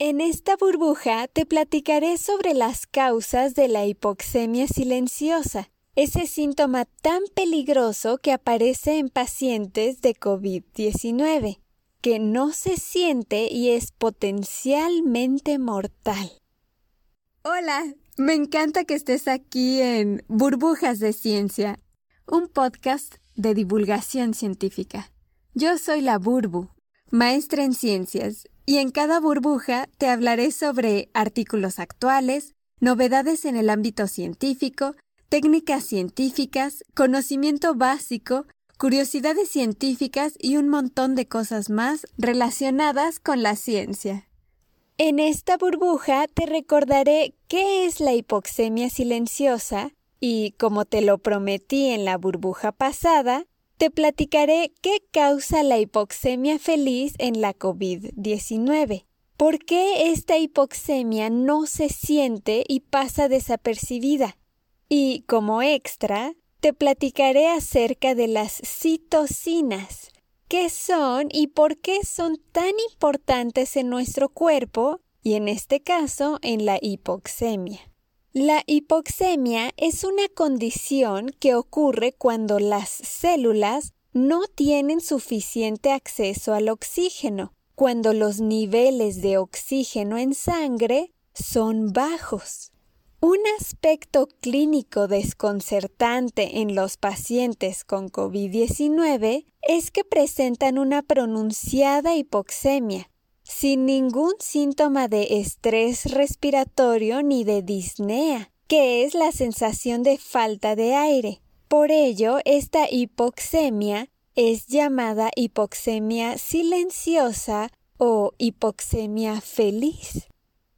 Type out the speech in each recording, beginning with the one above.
En esta burbuja te platicaré sobre las causas de la hipoxemia silenciosa, ese síntoma tan peligroso que aparece en pacientes de COVID-19, que no se siente y es potencialmente mortal. Hola, me encanta que estés aquí en Burbujas de Ciencia, un podcast de divulgación científica. Yo soy la Burbu, maestra en ciencias, y en cada burbuja te hablaré sobre artículos actuales, novedades en el ámbito científico, técnicas científicas, conocimiento básico, curiosidades científicas y un montón de cosas más relacionadas con la ciencia. En esta burbuja te recordaré qué es la hipoxemia silenciosa y, como te lo prometí en la burbuja pasada, te platicaré qué causa la hipoxemia feliz en la COVID-19. ¿Por qué esta hipoxemia no se siente y pasa desapercibida? Y como extra, te platicaré acerca de las citocinas, qué son y por qué son tan importantes en nuestro cuerpo y en este caso en la hipoxemia. La hipoxemia es una condición que ocurre cuando las células no tienen suficiente acceso al oxígeno, cuando los niveles de oxígeno en sangre son bajos. Un aspecto clínico desconcertante en los pacientes con COVID-19 es que presentan una pronunciada hipoxemia, sin ningún síntoma de estrés respiratorio ni de disnea, que es la sensación de falta de aire. Por ello, esta hipoxemia es llamada hipoxemia silenciosa o hipoxemia feliz.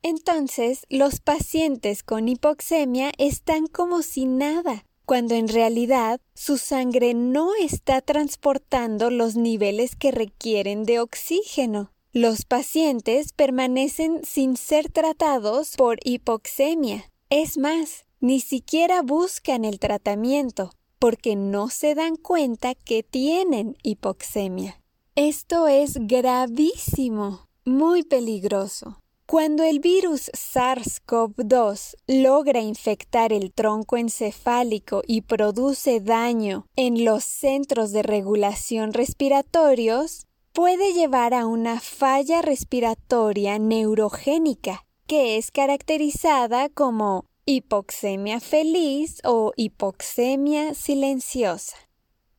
Entonces, los pacientes con hipoxemia están como si nada, cuando en realidad su sangre no está transportando los niveles que requieren de oxígeno. Los pacientes permanecen sin ser tratados por hipoxemia. Es más, ni siquiera buscan el tratamiento porque no se dan cuenta que tienen hipoxemia. Esto es gravísimo, muy peligroso. Cuando el virus SARS-CoV-2 logra infectar el tronco encefálico y produce daño en los centros de regulación respiratorios, puede llevar a una falla respiratoria neurogénica, que es caracterizada como hipoxemia feliz o hipoxemia silenciosa.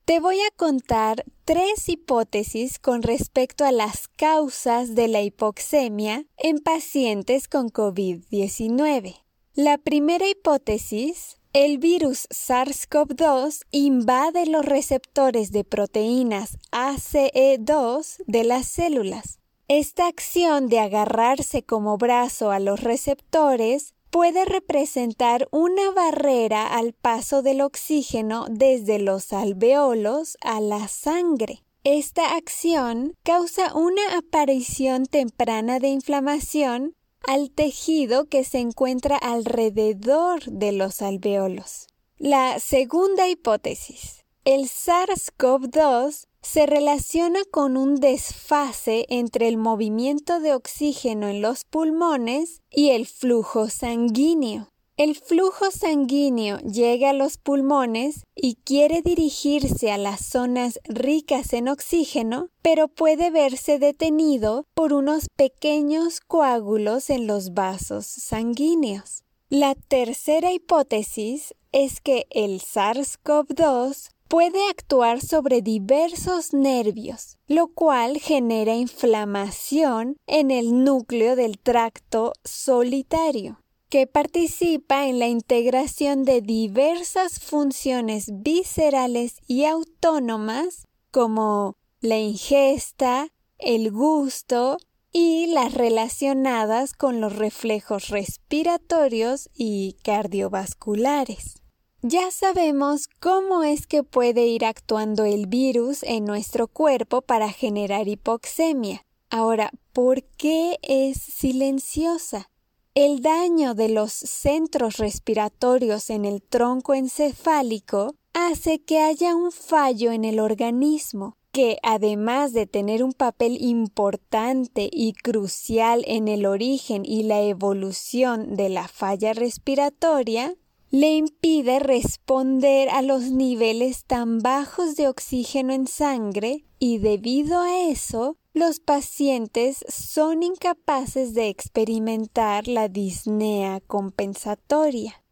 Te voy a contar tres hipótesis con respecto a las causas de la hipoxemia en pacientes con COVID-19. La primera hipótesis el virus SARS-CoV-2 invade los receptores de proteínas ACE2 de las células. Esta acción de agarrarse como brazo a los receptores puede representar una barrera al paso del oxígeno desde los alveolos a la sangre. Esta acción causa una aparición temprana de inflamación al tejido que se encuentra alrededor de los alveolos. La segunda hipótesis. El SARS-CoV-2 se relaciona con un desfase entre el movimiento de oxígeno en los pulmones y el flujo sanguíneo. El flujo sanguíneo llega a los pulmones y quiere dirigirse a las zonas ricas en oxígeno, pero puede verse detenido por unos pequeños coágulos en los vasos sanguíneos. La tercera hipótesis es que el SARS-CoV-2 puede actuar sobre diversos nervios, lo cual genera inflamación en el núcleo del tracto solitario que participa en la integración de diversas funciones viscerales y autónomas como la ingesta, el gusto y las relacionadas con los reflejos respiratorios y cardiovasculares. Ya sabemos cómo es que puede ir actuando el virus en nuestro cuerpo para generar hipoxemia. Ahora, ¿por qué es silenciosa? El daño de los centros respiratorios en el tronco encefálico hace que haya un fallo en el organismo que además de tener un papel importante y crucial en el origen y la evolución de la falla respiratoria, le impide responder a los niveles tan bajos de oxígeno en sangre y debido a eso los pacientes son incapaces de experimentar la disnea compensatoria.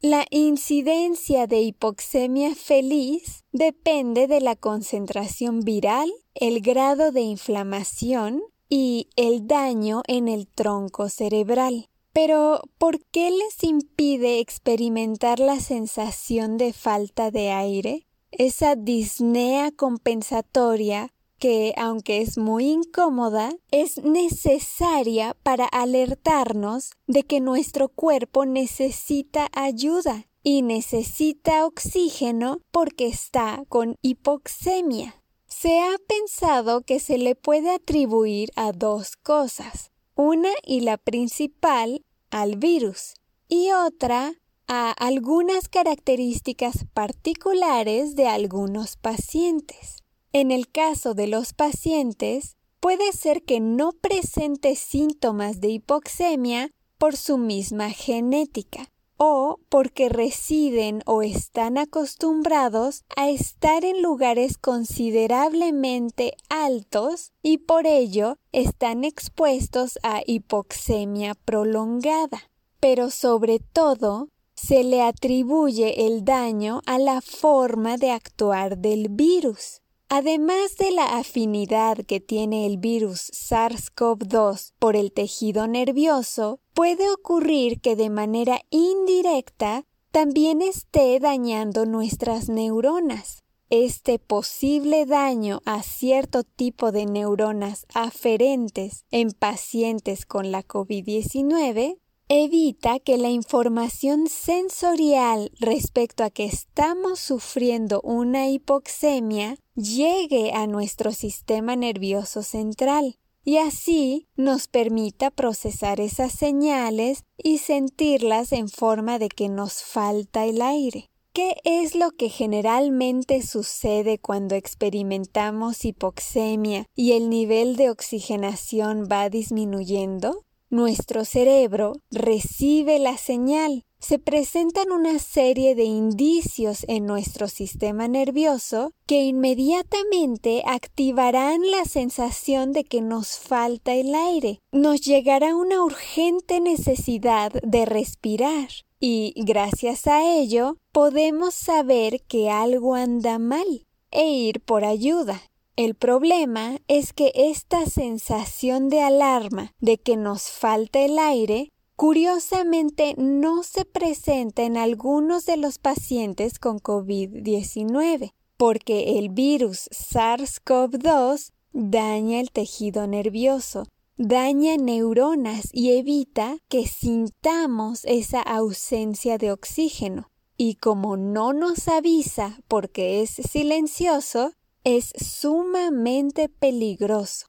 La incidencia de hipoxemia feliz depende de la concentración viral, el grado de inflamación y el daño en el tronco cerebral. Pero, ¿por qué les impide experimentar la sensación de falta de aire? Esa disnea compensatoria que, aunque es muy incómoda, es necesaria para alertarnos de que nuestro cuerpo necesita ayuda y necesita oxígeno porque está con hipoxemia. Se ha pensado que se le puede atribuir a dos cosas una y la principal al virus y otra a algunas características particulares de algunos pacientes. En el caso de los pacientes, puede ser que no presente síntomas de hipoxemia por su misma genética, o porque residen o están acostumbrados a estar en lugares considerablemente altos y por ello están expuestos a hipoxemia prolongada. Pero sobre todo, se le atribuye el daño a la forma de actuar del virus. Además de la afinidad que tiene el virus SARS-CoV-2 por el tejido nervioso, puede ocurrir que de manera indirecta también esté dañando nuestras neuronas. Este posible daño a cierto tipo de neuronas aferentes en pacientes con la COVID-19 evita que la información sensorial respecto a que estamos sufriendo una hipoxemia llegue a nuestro sistema nervioso central y así nos permita procesar esas señales y sentirlas en forma de que nos falta el aire. ¿Qué es lo que generalmente sucede cuando experimentamos hipoxemia y el nivel de oxigenación va disminuyendo? Nuestro cerebro recibe la señal. Se presentan una serie de indicios en nuestro sistema nervioso que inmediatamente activarán la sensación de que nos falta el aire. Nos llegará una urgente necesidad de respirar y gracias a ello podemos saber que algo anda mal e ir por ayuda. El problema es que esta sensación de alarma de que nos falta el aire curiosamente no se presenta en algunos de los pacientes con COVID-19, porque el virus SARS-CoV-2 daña el tejido nervioso, daña neuronas y evita que sintamos esa ausencia de oxígeno. Y como no nos avisa porque es silencioso, es sumamente peligroso.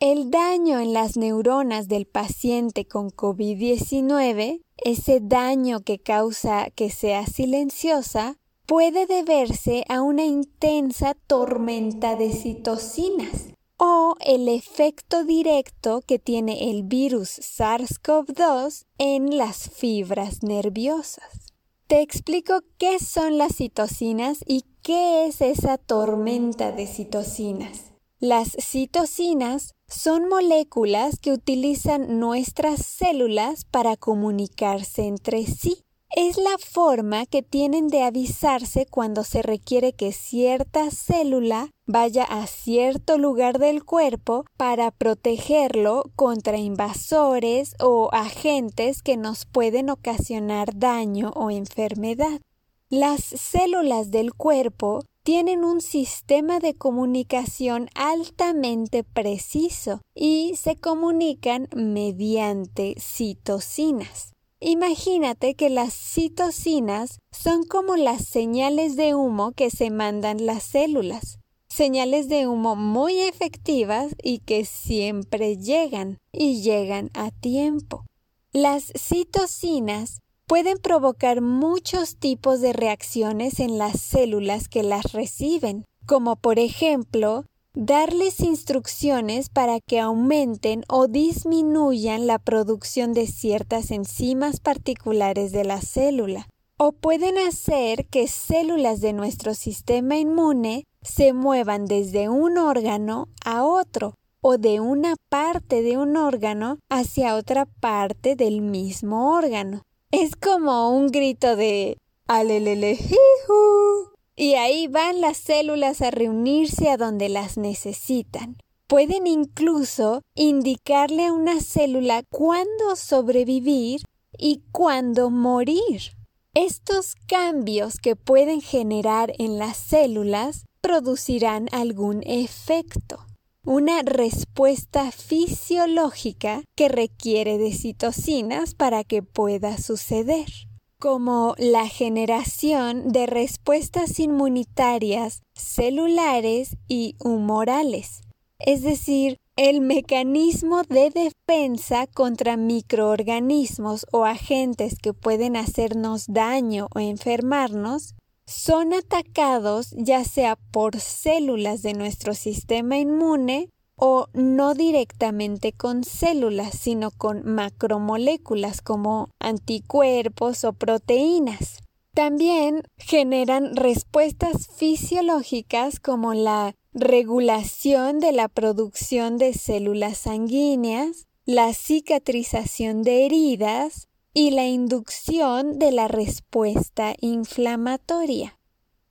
El daño en las neuronas del paciente con COVID-19, ese daño que causa que sea silenciosa, puede deberse a una intensa tormenta de citocinas o el efecto directo que tiene el virus SARS-CoV-2 en las fibras nerviosas. Te explico qué son las citocinas y qué es esa tormenta de citocinas. Las citocinas son moléculas que utilizan nuestras células para comunicarse entre sí es la forma que tienen de avisarse cuando se requiere que cierta célula vaya a cierto lugar del cuerpo para protegerlo contra invasores o agentes que nos pueden ocasionar daño o enfermedad. Las células del cuerpo tienen un sistema de comunicación altamente preciso y se comunican mediante citocinas. Imagínate que las citocinas son como las señales de humo que se mandan las células, señales de humo muy efectivas y que siempre llegan y llegan a tiempo. Las citocinas pueden provocar muchos tipos de reacciones en las células que las reciben, como por ejemplo darles instrucciones para que aumenten o disminuyan la producción de ciertas enzimas particulares de la célula, o pueden hacer que células de nuestro sistema inmune se muevan desde un órgano a otro o de una parte de un órgano hacia otra parte del mismo órgano. Es como un grito de alelelejiju y ahí van las células a reunirse a donde las necesitan. Pueden incluso indicarle a una célula cuándo sobrevivir y cuándo morir. Estos cambios que pueden generar en las células producirán algún efecto, una respuesta fisiológica que requiere de citocinas para que pueda suceder como la generación de respuestas inmunitarias celulares y humorales, es decir, el mecanismo de defensa contra microorganismos o agentes que pueden hacernos daño o enfermarnos, son atacados ya sea por células de nuestro sistema inmune o no directamente con células, sino con macromoléculas como anticuerpos o proteínas. También generan respuestas fisiológicas como la regulación de la producción de células sanguíneas, la cicatrización de heridas y la inducción de la respuesta inflamatoria.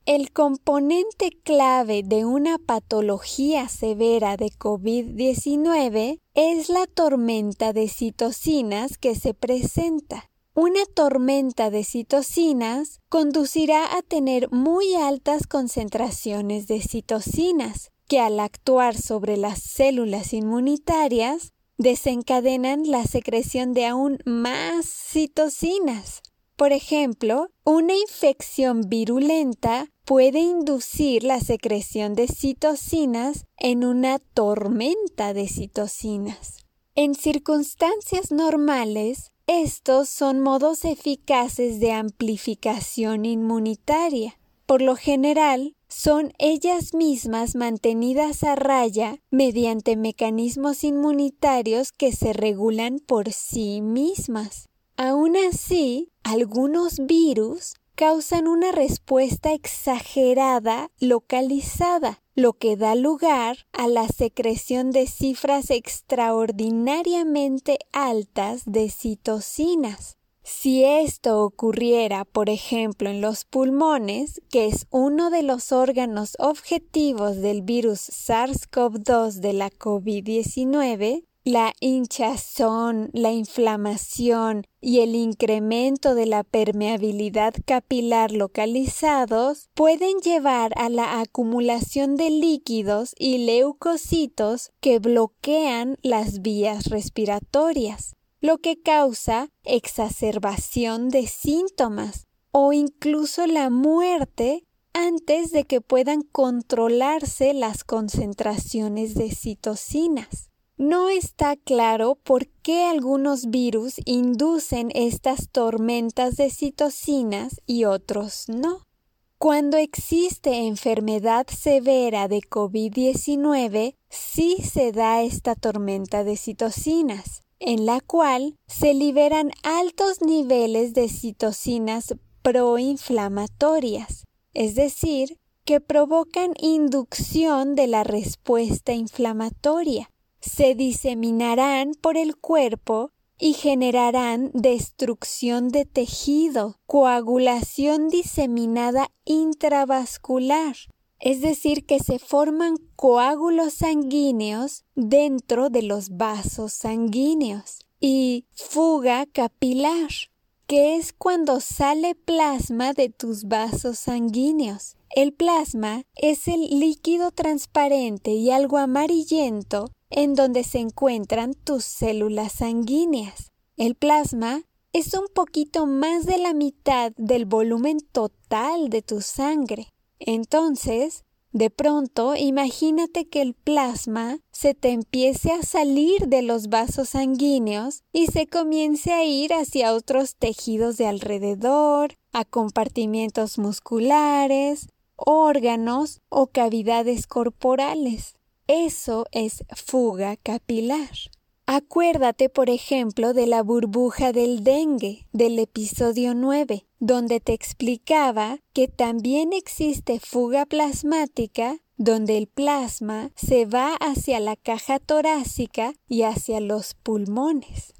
El componente clave de una patología severa de COVID-19 es la tormenta de citocinas que se presenta. Una tormenta de citocinas conducirá a tener muy altas concentraciones de citocinas, que al actuar sobre las células inmunitarias desencadenan la secreción de aún más citocinas. Por ejemplo, una infección virulenta puede inducir la secreción de citocinas en una tormenta de citocinas. En circunstancias normales, estos son modos eficaces de amplificación inmunitaria. Por lo general, son ellas mismas mantenidas a raya mediante mecanismos inmunitarios que se regulan por sí mismas. Aún así, algunos virus causan una respuesta exagerada localizada, lo que da lugar a la secreción de cifras extraordinariamente altas de citocinas. Si esto ocurriera, por ejemplo, en los pulmones, que es uno de los órganos objetivos del virus SARS-CoV-2 de la COVID-19, la hinchazón, la inflamación y el incremento de la permeabilidad capilar localizados pueden llevar a la acumulación de líquidos y leucocitos que bloquean las vías respiratorias, lo que causa exacerbación de síntomas o incluso la muerte antes de que puedan controlarse las concentraciones de citocinas. No está claro por qué algunos virus inducen estas tormentas de citocinas y otros no. Cuando existe enfermedad severa de COVID-19, sí se da esta tormenta de citocinas, en la cual se liberan altos niveles de citocinas proinflamatorias, es decir, que provocan inducción de la respuesta inflamatoria. Se diseminarán por el cuerpo y generarán destrucción de tejido, coagulación diseminada intravascular, es decir, que se forman coágulos sanguíneos dentro de los vasos sanguíneos y fuga capilar, que es cuando sale plasma de tus vasos sanguíneos. El plasma es el líquido transparente y algo amarillento en donde se encuentran tus células sanguíneas. El plasma es un poquito más de la mitad del volumen total de tu sangre. Entonces, de pronto, imagínate que el plasma se te empiece a salir de los vasos sanguíneos y se comience a ir hacia otros tejidos de alrededor, a compartimientos musculares, órganos o cavidades corporales. Eso es fuga capilar. Acuérdate, por ejemplo, de la burbuja del dengue del episodio 9, donde te explicaba que también existe fuga plasmática donde el plasma se va hacia la caja torácica y hacia los pulmones.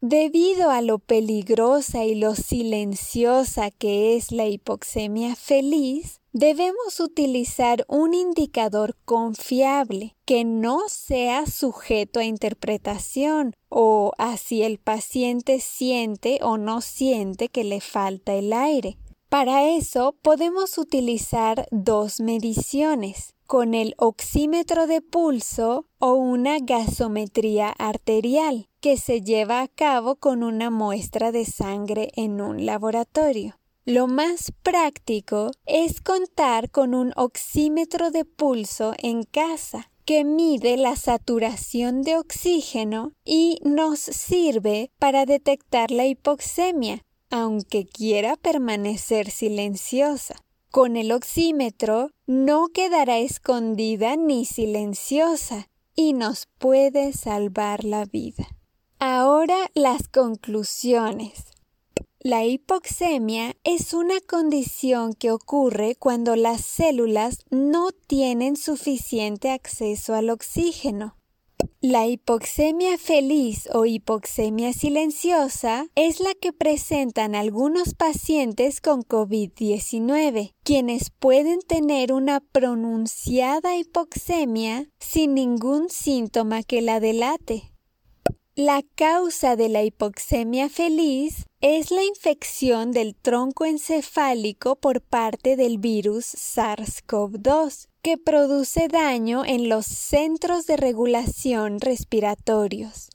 Debido a lo peligrosa y lo silenciosa que es la hipoxemia feliz, debemos utilizar un indicador confiable que no sea sujeto a interpretación o a si el paciente siente o no siente que le falta el aire. Para eso podemos utilizar dos mediciones, con el oxímetro de pulso o una gasometría arterial que se lleva a cabo con una muestra de sangre en un laboratorio. Lo más práctico es contar con un oxímetro de pulso en casa que mide la saturación de oxígeno y nos sirve para detectar la hipoxemia, aunque quiera permanecer silenciosa. Con el oxímetro no quedará escondida ni silenciosa y nos puede salvar la vida. Ahora las conclusiones. La hipoxemia es una condición que ocurre cuando las células no tienen suficiente acceso al oxígeno. La hipoxemia feliz o hipoxemia silenciosa es la que presentan algunos pacientes con COVID-19, quienes pueden tener una pronunciada hipoxemia sin ningún síntoma que la delate. La causa de la hipoxemia feliz es la infección del tronco encefálico por parte del virus SARS-CoV-2, que produce daño en los centros de regulación respiratorios.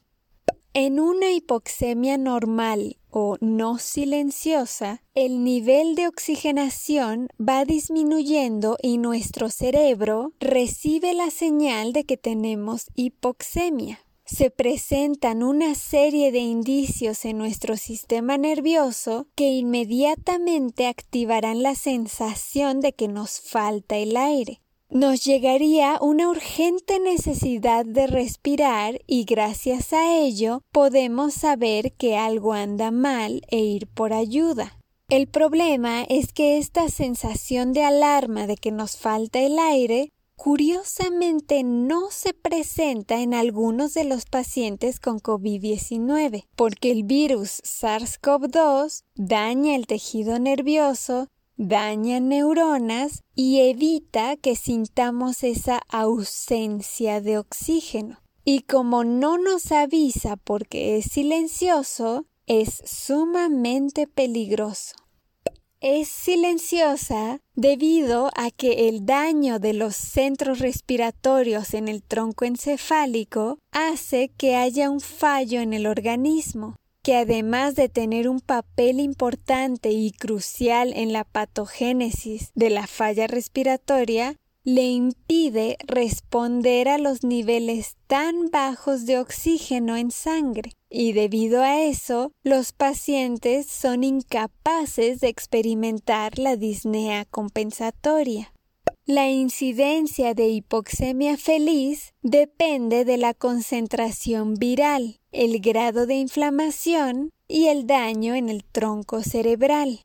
En una hipoxemia normal o no silenciosa, el nivel de oxigenación va disminuyendo y nuestro cerebro recibe la señal de que tenemos hipoxemia se presentan una serie de indicios en nuestro sistema nervioso que inmediatamente activarán la sensación de que nos falta el aire. Nos llegaría una urgente necesidad de respirar y gracias a ello podemos saber que algo anda mal e ir por ayuda. El problema es que esta sensación de alarma de que nos falta el aire curiosamente no se presenta en algunos de los pacientes con COVID-19, porque el virus SARS-CoV-2 daña el tejido nervioso, daña neuronas y evita que sintamos esa ausencia de oxígeno. Y como no nos avisa porque es silencioso, es sumamente peligroso es silenciosa debido a que el daño de los centros respiratorios en el tronco encefálico hace que haya un fallo en el organismo, que además de tener un papel importante y crucial en la patogénesis de la falla respiratoria, le impide responder a los niveles tan bajos de oxígeno en sangre y debido a eso los pacientes son incapaces de experimentar la disnea compensatoria. La incidencia de hipoxemia feliz depende de la concentración viral, el grado de inflamación y el daño en el tronco cerebral.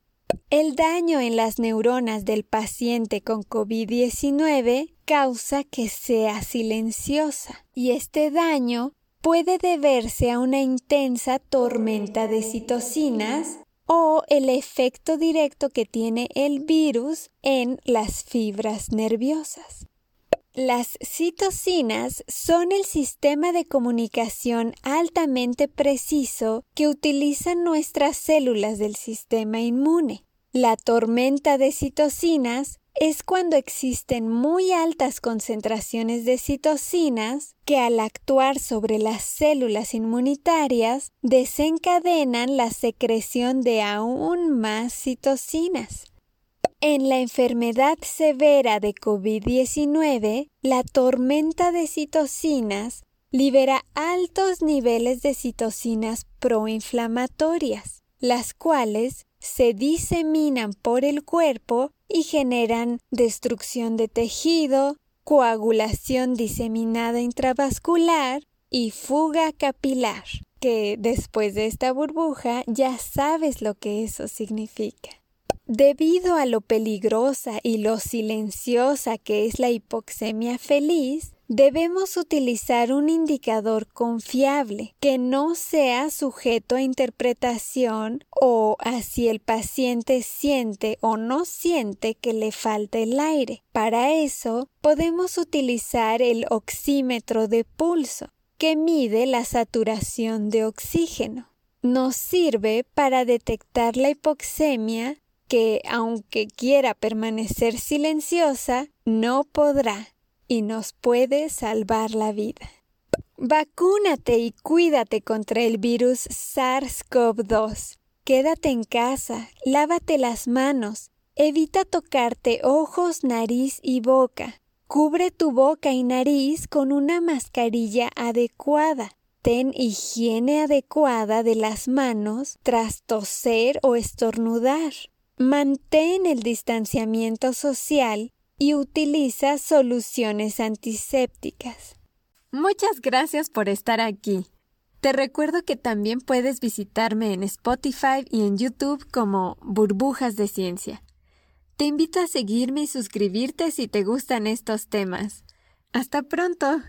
El daño en las neuronas del paciente con COVID-19 causa que sea silenciosa y este daño puede deberse a una intensa tormenta de citocinas o el efecto directo que tiene el virus en las fibras nerviosas. Las citocinas son el sistema de comunicación altamente preciso que utilizan nuestras células del sistema inmune. La tormenta de citocinas es cuando existen muy altas concentraciones de citocinas que al actuar sobre las células inmunitarias desencadenan la secreción de aún más citocinas. En la enfermedad severa de COVID-19, la tormenta de citocinas libera altos niveles de citocinas proinflamatorias, las cuales se diseminan por el cuerpo y generan destrucción de tejido, coagulación diseminada intravascular y fuga capilar, que después de esta burbuja ya sabes lo que eso significa. Debido a lo peligrosa y lo silenciosa que es la hipoxemia feliz, debemos utilizar un indicador confiable que no sea sujeto a interpretación o a si el paciente siente o no siente que le falta el aire. Para eso podemos utilizar el oxímetro de pulso que mide la saturación de oxígeno. Nos sirve para detectar la hipoxemia que, aunque quiera permanecer silenciosa, no podrá y nos puede salvar la vida. Vacúnate y cuídate contra el virus SARS-CoV-2. Quédate en casa, lávate las manos, evita tocarte ojos, nariz y boca. Cubre tu boca y nariz con una mascarilla adecuada. Ten higiene adecuada de las manos tras toser o estornudar. Mantén el distanciamiento social y utiliza soluciones antisépticas. Muchas gracias por estar aquí. Te recuerdo que también puedes visitarme en Spotify y en YouTube como Burbujas de Ciencia. Te invito a seguirme y suscribirte si te gustan estos temas. Hasta pronto.